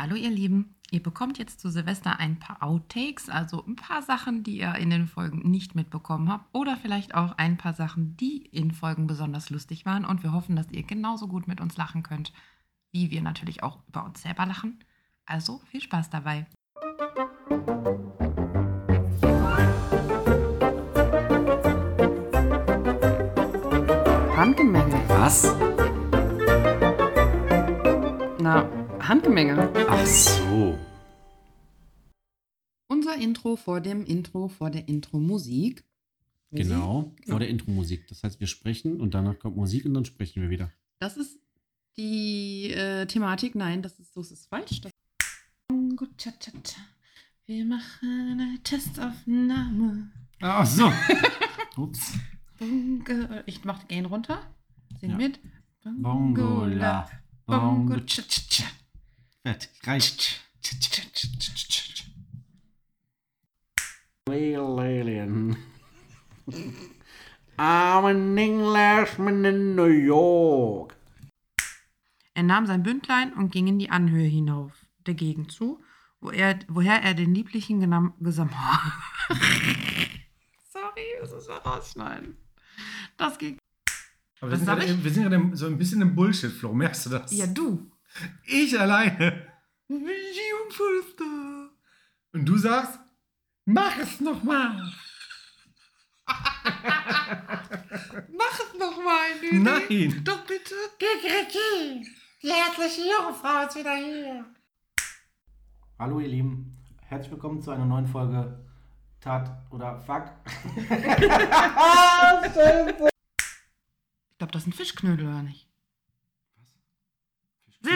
Hallo ihr Lieben, ihr bekommt jetzt zu Silvester ein paar Outtakes, also ein paar Sachen, die ihr in den Folgen nicht mitbekommen habt oder vielleicht auch ein paar Sachen, die in Folgen besonders lustig waren und wir hoffen, dass ihr genauso gut mit uns lachen könnt, wie wir natürlich auch über uns selber lachen. Also viel Spaß dabei. Handgemenge. Was? Handgemenge. Ach so. Unser Intro vor dem Intro vor der Intro-Musik. Genau. Vor der Intro-Musik. Das heißt, wir sprechen und danach kommt Musik und dann sprechen wir wieder. Das ist die äh, Thematik. Nein, das ist so ist falsch. Das Gut. Wir machen eine Testaufnahme. Ach so. Ups. Bongo. Ich mach den Gain runter. Sing Ja. mit. Bongola. Bongo. Bongo. tcha. Fertig. Reicht. Real alien. I'm an Englishman in New York. Er nahm sein Bündlein und ging in die Anhöhe hinauf, der Gegend zu, wo er, woher er den lieblichen genam- Gesam Sorry, das ist mal rausschneiden. Das ging. Aber wir sind, gerade wir sind gerade so ein bisschen im Bullshit-Flow, merkst du das? Ja, du. Ich alleine. Jungfuster. Und du sagst, mach es nochmal. Mach es nochmal, Lüdi. Nein. Doch bitte. Die hässliche Jungfrau ist wieder hier. Hallo ihr Lieben, herzlich willkommen zu einer neuen Folge Tat oder Fuck. Ich glaube, das sind Fischknödel, oder nicht?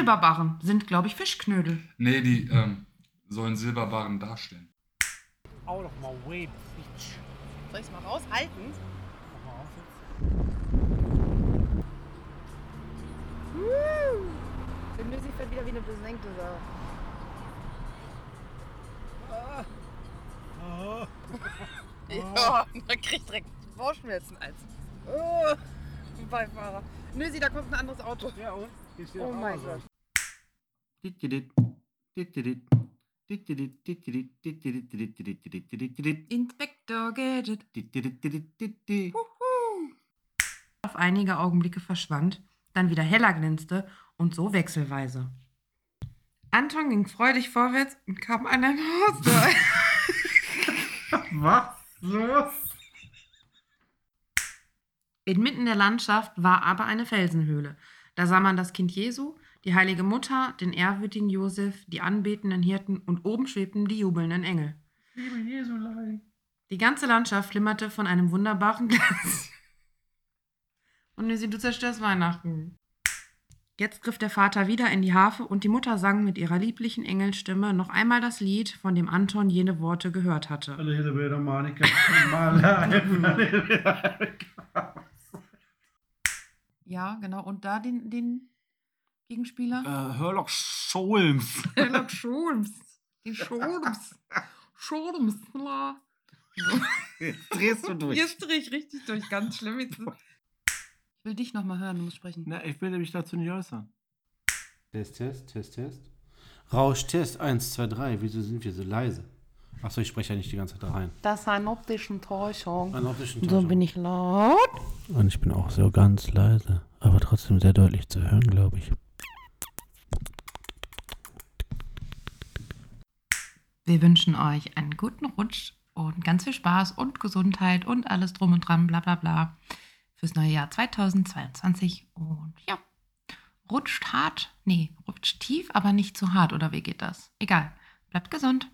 Silberbarren sind, glaube ich, Fischknödel. Nee, die ähm, sollen Silberbarren darstellen. Hau doch mal way, bitch. Soll ich es mal raushalten? Mach mal auf jetzt. Der Nüssi fährt wieder wie eine besenkte Sau. Ja, man kriegt direkt Bauchschmerzen als oh, Beifahrer. Nüssi, da kommt ein anderes Auto. Ja und? Hier steht Oh mein. Gott. Inspektor Gadget. Auf einige Augenblicke verschwand, dann wieder heller glänzte und so wechselweise. Anton ging freudig vorwärts und kam an ein Haus. Was? Los? Inmitten der Landschaft war aber eine Felsenhöhle. Da sah man das Kind Jesu, die heilige Mutter, den ehrwürdigen Josef, die anbetenden Hirten und oben schwebten die jubelnden Engel. Liebe Jesulei. Die ganze Landschaft flimmerte von einem wunderbaren Glanz. Und Nüssi, du zerstörst Weihnachten. Jetzt griff der Vater wieder in die Harfe und die Mutter sang mit ihrer lieblichen Engelstimme noch einmal das Lied, von dem Anton jene Worte gehört hatte. Ja, genau. Und da den, den Gegenspieler? Äh, Herlock Scholms. Sherlock Sholmes. Die. Sholmes. la. So. Jetzt drehst du durch. Jetzt drehe ich richtig durch. Ganz schlimm. Jetzt- Ich will dich nochmal hören. Du musst sprechen. Na, ich will mich dazu nicht äußern. Test, Test, Test, Test. Rauschtest, 1, 2, 3. Wieso sind wir so leise? Achso, ich spreche ja nicht die ganze Zeit da rein. Das ist eine optische Täuschung. Eine optische So Täuschung. bin ich laut. Und ich bin auch so ganz leise, aber trotzdem sehr deutlich zu hören, glaube ich. Wir wünschen euch einen guten Rutsch und ganz viel Spaß und Gesundheit und alles drum und dran, bla bla bla, fürs neue Jahr 2022. Und ja, rutscht hart, nee, rutscht tief, aber nicht zu hart, oder wie geht das? Egal, bleibt gesund.